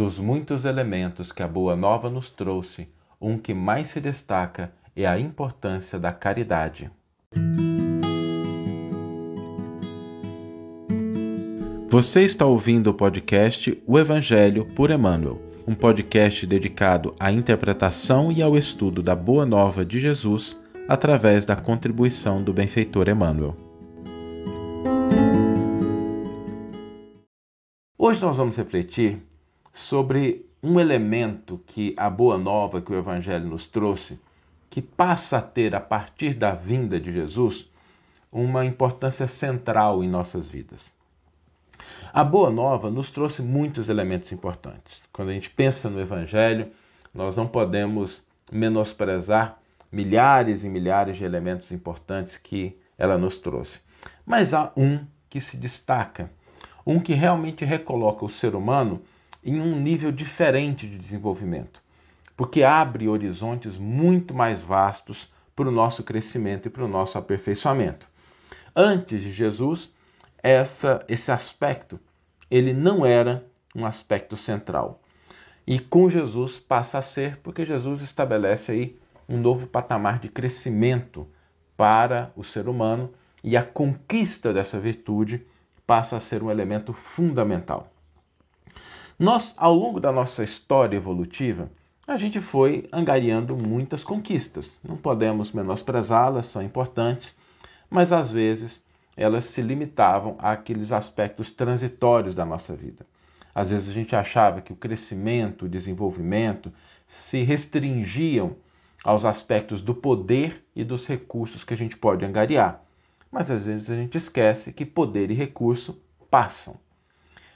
Dos muitos elementos que a Boa Nova nos trouxe, um que mais se destaca é a importância da caridade. Você está ouvindo o podcast O Evangelho por Emmanuel, um podcast dedicado à interpretação e ao estudo da Boa Nova de Jesus através da contribuição do benfeitor Emmanuel. Hoje nós vamos refletir sobre um elemento que a Boa Nova que o Evangelho nos trouxe, que passa a ter a partir da vinda de Jesus uma importância central em nossas vidas. A Boa Nova nos trouxe muitos elementos importantes. Quando a gente pensa no Evangelho, nós não podemos menosprezar milhares e milhares de elementos importantes que ela nos trouxe. Mas há um que se destaca, um que realmente recoloca o ser humano em um nível diferente de desenvolvimento, porque abre horizontes muito mais vastos para o nosso crescimento e para o nosso aperfeiçoamento. Antes de Jesus, essa, esse aspecto ele não era um aspecto central. E com Jesus passa a ser, porque Jesus estabelece aí um novo patamar de crescimento para o ser humano e a conquista dessa virtude passa a ser um elemento fundamental. Nós, ao longo da nossa história evolutiva, a gente foi angariando muitas conquistas. Não podemos menosprezá-las, são importantes, mas às vezes elas se limitavam àqueles aspectos transitórios da nossa vida. Às vezes a gente achava que o crescimento, o desenvolvimento se restringiam aos aspectos do poder e dos recursos que a gente pode angariar. Mas às vezes a gente esquece que poder e recurso passam.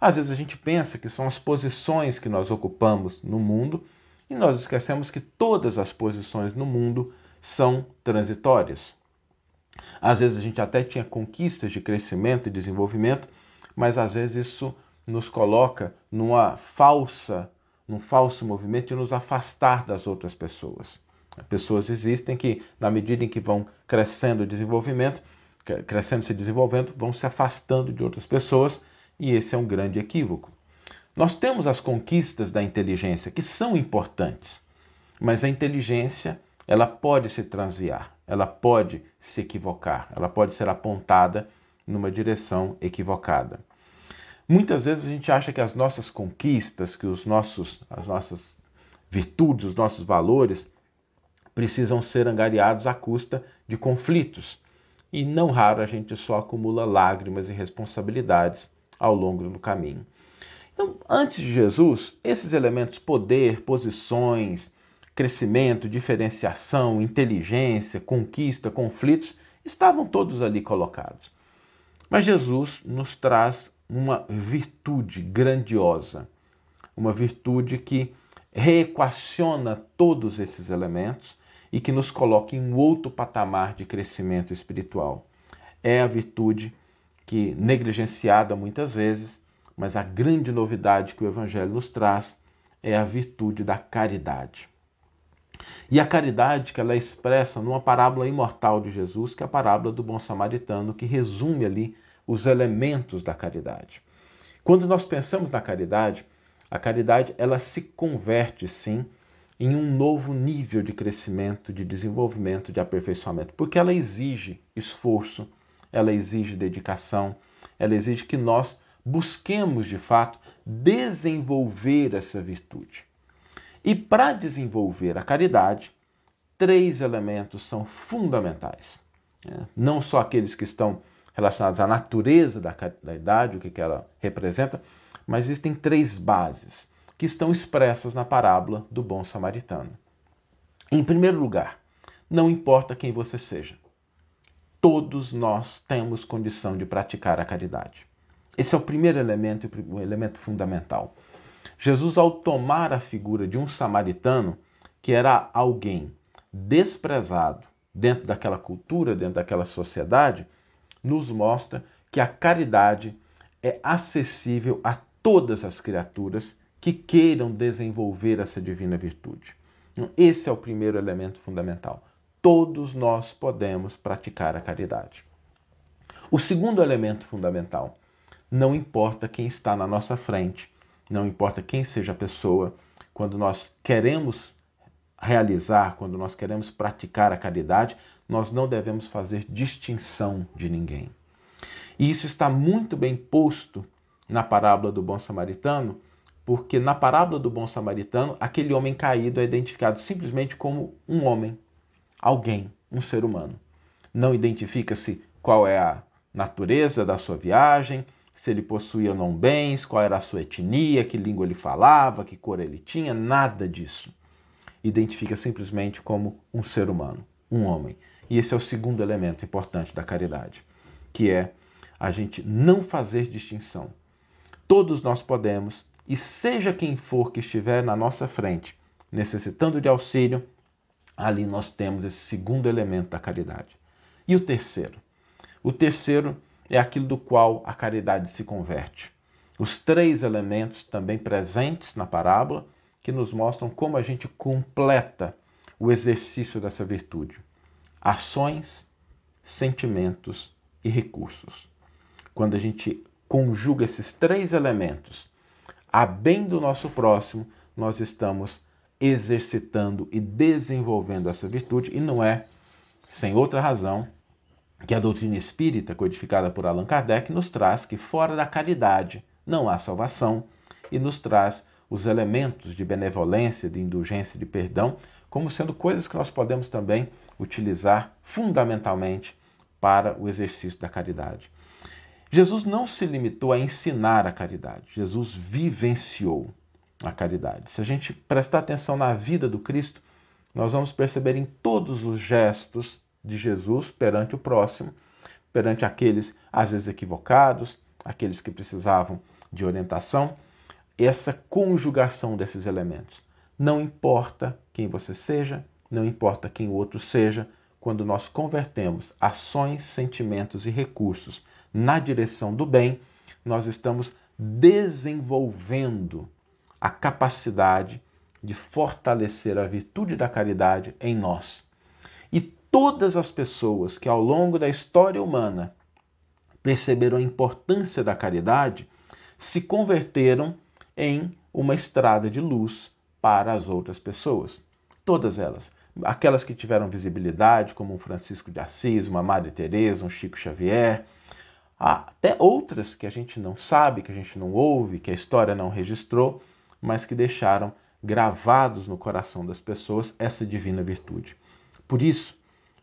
Às vezes a gente pensa que são as posições que nós ocupamos no mundo e nós esquecemos que todas as posições no mundo são transitórias. Às vezes a gente até tinha conquistas de crescimento e desenvolvimento, mas às vezes isso nos coloca numa falsa, num falso movimento de nos afastar das outras pessoas. Pessoas existem que, na medida em que vão crescendo o desenvolvimento, crescendo e se desenvolvendo, vão se afastando de outras pessoas, e esse é um grande equívoco. Nós temos as conquistas da inteligência, que são importantes, mas a inteligência ela pode se transviar, ela pode se equivocar, ela pode ser apontada numa direção equivocada. Muitas vezes a gente acha que as nossas conquistas, que os nossos, as nossas virtudes, os nossos valores precisam ser angariados à custa de conflitos. E não raro a gente só acumula lágrimas e responsabilidades ao longo do caminho. Então, antes de Jesus, esses elementos poder, posições, crescimento, diferenciação, inteligência, conquista, conflitos, estavam todos ali colocados. Mas Jesus nos traz uma virtude grandiosa, uma virtude que reequaciona todos esses elementos e que nos coloca em um outro patamar de crescimento espiritual. É a virtude que, negligenciada muitas vezes, mas a grande novidade que o Evangelho nos traz é a virtude da caridade. E a caridade que ela é expressa numa parábola imortal de Jesus, que é a parábola do bom samaritano, que resume ali os elementos da caridade. Quando nós pensamos na caridade, a caridade ela se converte sim em um novo nível de crescimento, de desenvolvimento, de aperfeiçoamento, porque ela exige esforço, ela exige dedicação, ela exige que nós busquemos de fato desenvolver essa virtude. E para desenvolver a caridade, três elementos são fundamentais. Né? Não só aqueles que estão relacionados à natureza da caridade, o que ela representa, mas existem três bases que estão expressas na parábola do bom samaritano. Em primeiro lugar, não importa quem você seja, todos nós temos condição de praticar a caridade. Esse é o primeiro elemento, o elemento fundamental. Jesus, ao tomar a figura de um samaritano, que era alguém desprezado dentro daquela cultura, dentro daquela sociedade, nos mostra que a caridade é acessível a todas as criaturas que queiram desenvolver essa divina virtude. Então, esse é o primeiro elemento fundamental. Todos nós podemos praticar a caridade. O segundo elemento fundamental, não importa quem está na nossa frente, não importa quem seja a pessoa, quando nós queremos realizar, quando nós queremos praticar a caridade, nós não devemos fazer distinção de ninguém. E isso está muito bem posto na parábola do bom samaritano, porque na parábola do bom samaritano, aquele homem caído é identificado simplesmente como um homem, alguém, um ser humano. Não identifica-se qual é a natureza da sua viagem, se ele possuía ou não bens, qual era a sua etnia, que língua ele falava, que cor ele tinha, nada disso. Identifica simplesmente como um ser humano, um homem. E esse é o segundo elemento importante da caridade, que é a gente não fazer distinção. Todos nós podemos, e seja quem for que estiver na nossa frente, necessitando de auxílio, ali nós temos esse segundo elemento da caridade. E o terceiro? O terceiro é aquilo do qual a caridade se converte. Os três elementos também presentes na parábola que nos mostram como a gente completa o exercício dessa virtude ações, sentimentos e recursos. Quando a gente conjuga esses três elementos a bem do nosso próximo, nós estamos exercitando e desenvolvendo essa virtude, e não é sem outra razão que a doutrina espírita, codificada por Allan Kardec, nos traz que fora da caridade não há salvação e nos traz os elementos de benevolência, de indulgência, de perdão como sendo coisas que nós podemos também utilizar fundamentalmente para o exercício da caridade. Jesus não se limitou a ensinar a caridade, Jesus vivenciou a caridade. Se a gente prestar atenção na vida do Cristo, nós vamos perceber em todos os gestos de Jesus perante o próximo, perante aqueles às vezes equivocados, aqueles que precisavam de orientação, essa conjugação desses elementos. Não importa quem você seja, não importa quem o outro seja, quando nós convertemos ações, sentimentos e recursos na direção do bem, nós estamos desenvolvendo a capacidade de fortalecer a virtude da caridade em nós. E todas as pessoas que ao longo da história humana perceberam a importância da caridade se converteram em uma estrada de luz para as outras pessoas. Todas elas. Aquelas que tiveram visibilidade, como um Francisco de Assis, uma Maria Teresa, um Chico Xavier, até outras que a gente não sabe, que a gente não ouve, que a história não registrou, mas que deixaram gravados no coração das pessoas essa divina virtude. Por isso,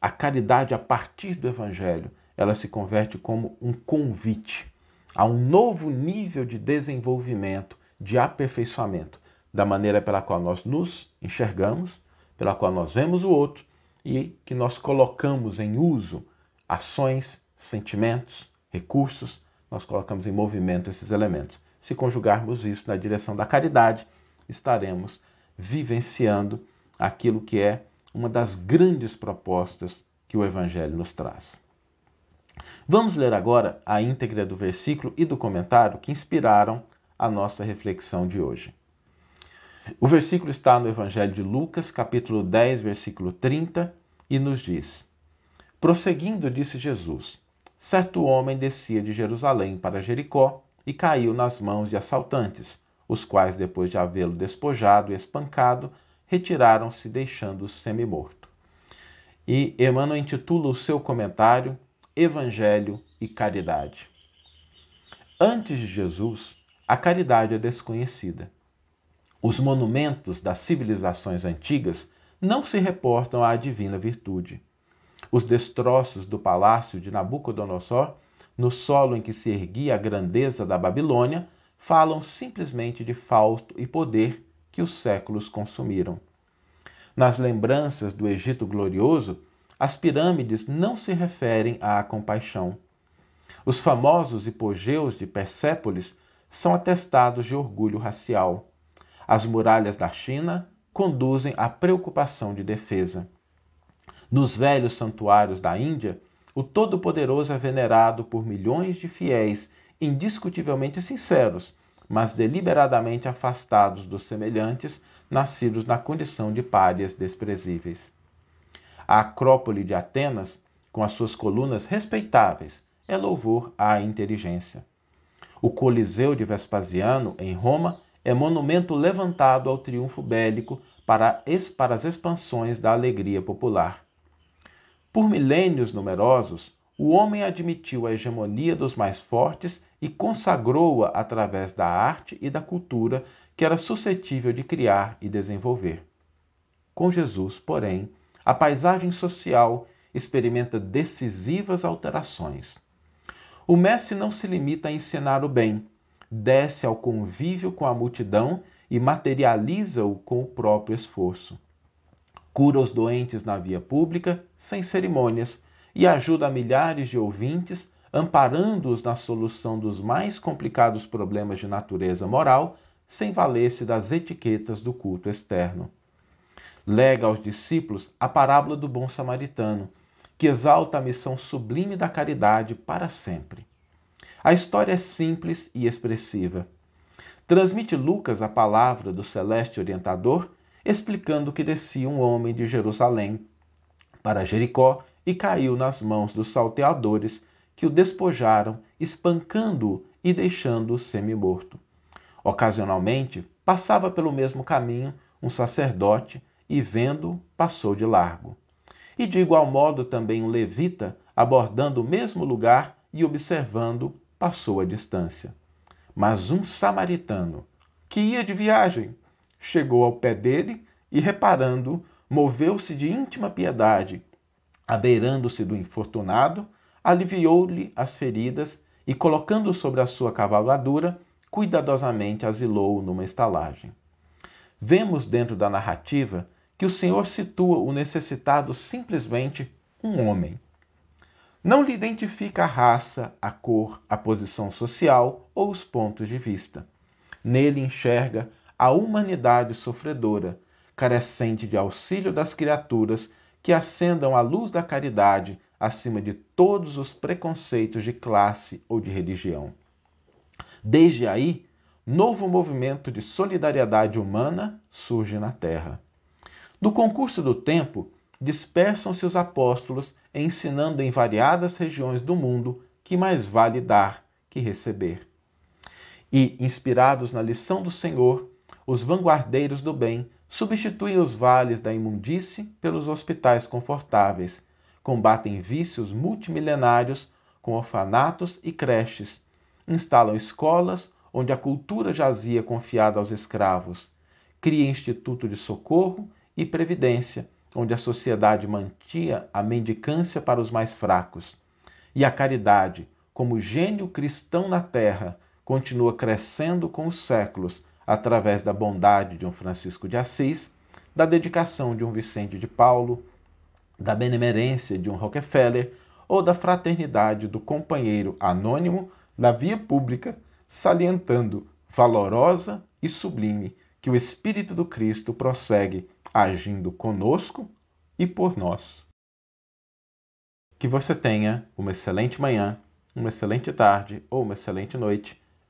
a caridade a partir do evangelho, ela se converte como um convite a um novo nível de desenvolvimento, de aperfeiçoamento, da maneira pela qual nós nos enxergamos, pela qual nós vemos o outro e que nós colocamos em uso ações, sentimentos, recursos, nós colocamos em movimento esses elementos. Se conjugarmos isso na direção da caridade, estaremos vivenciando aquilo que é uma das grandes propostas que o Evangelho nos traz. Vamos ler agora a íntegra do versículo e do comentário que inspiraram a nossa reflexão de hoje. O versículo está no Evangelho de Lucas, capítulo 10, versículo 30, e nos diz: Prosseguindo, disse Jesus: Certo homem descia de Jerusalém para Jericó e caiu nas mãos de assaltantes, os quais, depois de havê-lo despojado e espancado, retiraram-se, deixando-o semi-morto. E Emmanuel intitula o seu comentário Evangelho e Caridade. Antes de Jesus, a caridade é desconhecida os monumentos das civilizações antigas não se reportam à divina virtude. Os destroços do palácio de Nabucodonosor, no solo em que se erguia a grandeza da Babilônia, falam simplesmente de fausto e poder que os séculos consumiram. Nas lembranças do Egito glorioso, as pirâmides não se referem à compaixão. Os famosos hipogeus de Persépolis são atestados de orgulho racial. As muralhas da China conduzem à preocupação de defesa. Nos velhos santuários da Índia, o Todo-Poderoso é venerado por milhões de fiéis indiscutivelmente sinceros, mas deliberadamente afastados dos semelhantes, nascidos na condição de párias desprezíveis. A Acrópole de Atenas, com as suas colunas respeitáveis, é louvor à inteligência. O Coliseu de Vespasiano, em Roma, é monumento levantado ao triunfo bélico para, as expansões da alegria popular. Por milênios numerosos, o homem admitiu a hegemonia dos mais fortes e consagrou-a através da arte e da cultura que era suscetível de criar e desenvolver. Com Jesus, porém, a paisagem social experimenta decisivas alterações. O mestre não se limita a ensinar o bem, desce ao convívio com a multidão e materializa-o com o próprio esforço. Cura os doentes na via pública, sem cerimônias, e ajuda milhares de ouvintes, amparando-os na solução dos mais complicados problemas de natureza moral, sem valer-se das etiquetas do culto externo. Lega aos discípulos a parábola do bom samaritano, que exalta a missão sublime da caridade para sempre. A história é simples e expressiva. Transmite Lucas a palavra do celeste orientador, explicando que descia um homem de Jerusalém para Jericó e caiu nas mãos dos salteadores, que o despojaram, espancando-o e deixando-o semi-morto. Ocasionalmente, passava pelo mesmo caminho um sacerdote e, vendo, passou de largo. E de igual modo também um levita, abordando o mesmo lugar e observando, passou a distância. Mas um samaritano, que ia de viagem, chegou ao pé dele e, reparando, moveu-se de íntima piedade, abeirando-se do infortunado, aliviou-lhe as feridas e, colocando-o sobre a sua cavalgadura, cuidadosamente asilou-o numa estalagem. Vemos dentro da narrativa que o Senhor situa o necessitado simplesmente um homem. Não lhe identifica a raça, a cor, a posição social ou os pontos de vista. Nele enxerga a humanidade sofredora, carecente de auxílio das criaturas que acendam a luz da caridade acima de todos os preconceitos de classe ou de religião. Desde aí, novo movimento de solidariedade humana surge na Terra. Do concurso do tempo, dispersam-se os apóstolos ensinando em variadas regiões do mundo que mais vale dar que receber. E, inspirados na lição do Senhor, os vanguardeiros do bem substituem os vales da imundície pelos hospitais confortáveis, combatem vícios multimilenários com orfanatos e creches, instalam escolas onde a cultura jazia confiada aos escravos, cria instituto de socorro e previdência, onde a sociedade mantinha a mendicância para os mais fracos. E a caridade, como gênio cristão na terra, continua crescendo com os séculos através da bondade de um Francisco de Assis, da dedicação de um Vicente de Paulo, da benemerência de um Rockefeller ou da fraternidade do companheiro anônimo da via pública, salientando valorosa e sublime que o Espírito do Cristo prossegue agindo conosco e por nós. Que você tenha uma excelente manhã, uma excelente tarde ou uma excelente noite